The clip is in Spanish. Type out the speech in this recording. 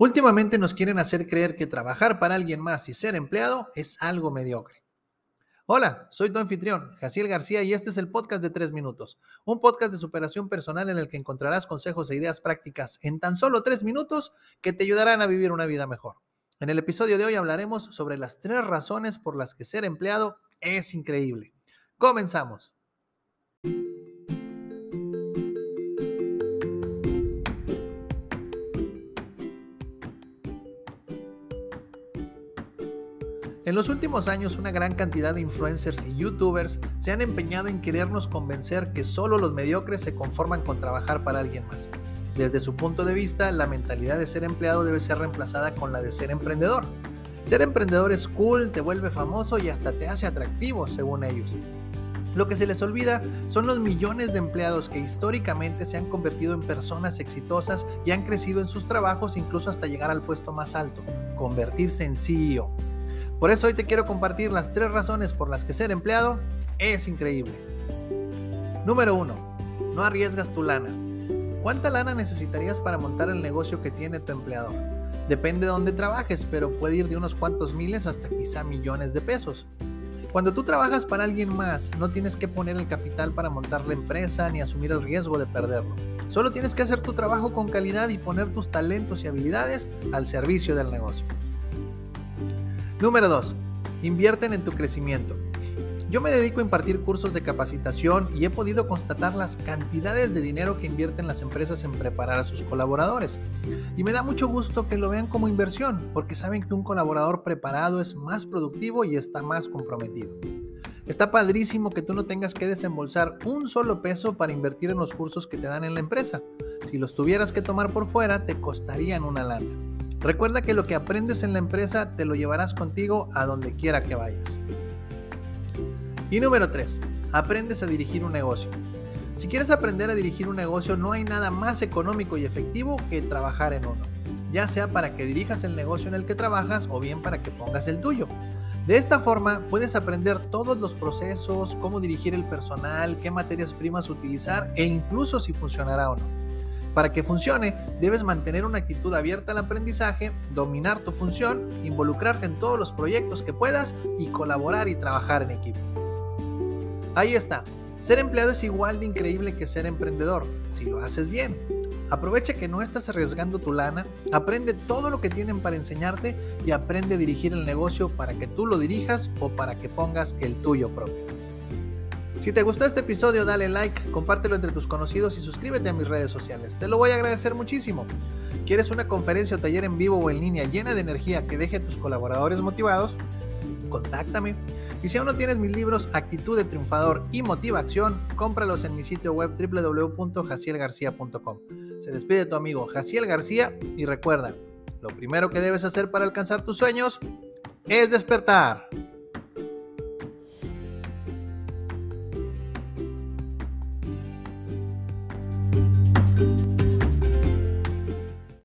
Últimamente nos quieren hacer creer que trabajar para alguien más y ser empleado es algo mediocre. Hola, soy tu anfitrión, Jaciel García, y este es el podcast de 3 minutos, un podcast de superación personal en el que encontrarás consejos e ideas prácticas en tan solo 3 minutos que te ayudarán a vivir una vida mejor. En el episodio de hoy hablaremos sobre las tres razones por las que ser empleado es increíble. Comenzamos. En los últimos años, una gran cantidad de influencers y youtubers se han empeñado en querernos convencer que solo los mediocres se conforman con trabajar para alguien más. Desde su punto de vista, la mentalidad de ser empleado debe ser reemplazada con la de ser emprendedor. Ser emprendedor es cool, te vuelve famoso y hasta te hace atractivo, según ellos. Lo que se les olvida son los millones de empleados que históricamente se han convertido en personas exitosas y han crecido en sus trabajos incluso hasta llegar al puesto más alto, convertirse en CEO. Por eso hoy te quiero compartir las tres razones por las que ser empleado es increíble. Número 1. No arriesgas tu lana. ¿Cuánta lana necesitarías para montar el negocio que tiene tu empleador? Depende de dónde trabajes, pero puede ir de unos cuantos miles hasta quizá millones de pesos. Cuando tú trabajas para alguien más, no tienes que poner el capital para montar la empresa ni asumir el riesgo de perderlo. Solo tienes que hacer tu trabajo con calidad y poner tus talentos y habilidades al servicio del negocio. Número 2. Invierten en tu crecimiento. Yo me dedico a impartir cursos de capacitación y he podido constatar las cantidades de dinero que invierten las empresas en preparar a sus colaboradores. Y me da mucho gusto que lo vean como inversión, porque saben que un colaborador preparado es más productivo y está más comprometido. Está padrísimo que tú no tengas que desembolsar un solo peso para invertir en los cursos que te dan en la empresa. Si los tuvieras que tomar por fuera, te costarían una lana. Recuerda que lo que aprendes en la empresa te lo llevarás contigo a donde quiera que vayas. Y número 3. Aprendes a dirigir un negocio. Si quieres aprender a dirigir un negocio, no hay nada más económico y efectivo que trabajar en uno, ya sea para que dirijas el negocio en el que trabajas o bien para que pongas el tuyo. De esta forma puedes aprender todos los procesos, cómo dirigir el personal, qué materias primas utilizar e incluso si funcionará o no. Para que funcione, debes mantener una actitud abierta al aprendizaje, dominar tu función, involucrarte en todos los proyectos que puedas y colaborar y trabajar en equipo. Ahí está. Ser empleado es igual de increíble que ser emprendedor, si lo haces bien. Aprovecha que no estás arriesgando tu lana, aprende todo lo que tienen para enseñarte y aprende a dirigir el negocio para que tú lo dirijas o para que pongas el tuyo propio. Si te gustó este episodio, dale like, compártelo entre tus conocidos y suscríbete a mis redes sociales. Te lo voy a agradecer muchísimo. ¿Quieres una conferencia o taller en vivo o en línea llena de energía que deje a tus colaboradores motivados? Contáctame. Y si aún no tienes mis libros Actitud de Triunfador y Motivación, cómpralos en mi sitio web www.jacielgarcía.com. Se despide tu amigo Jaciel García y recuerda, lo primero que debes hacer para alcanzar tus sueños es despertar.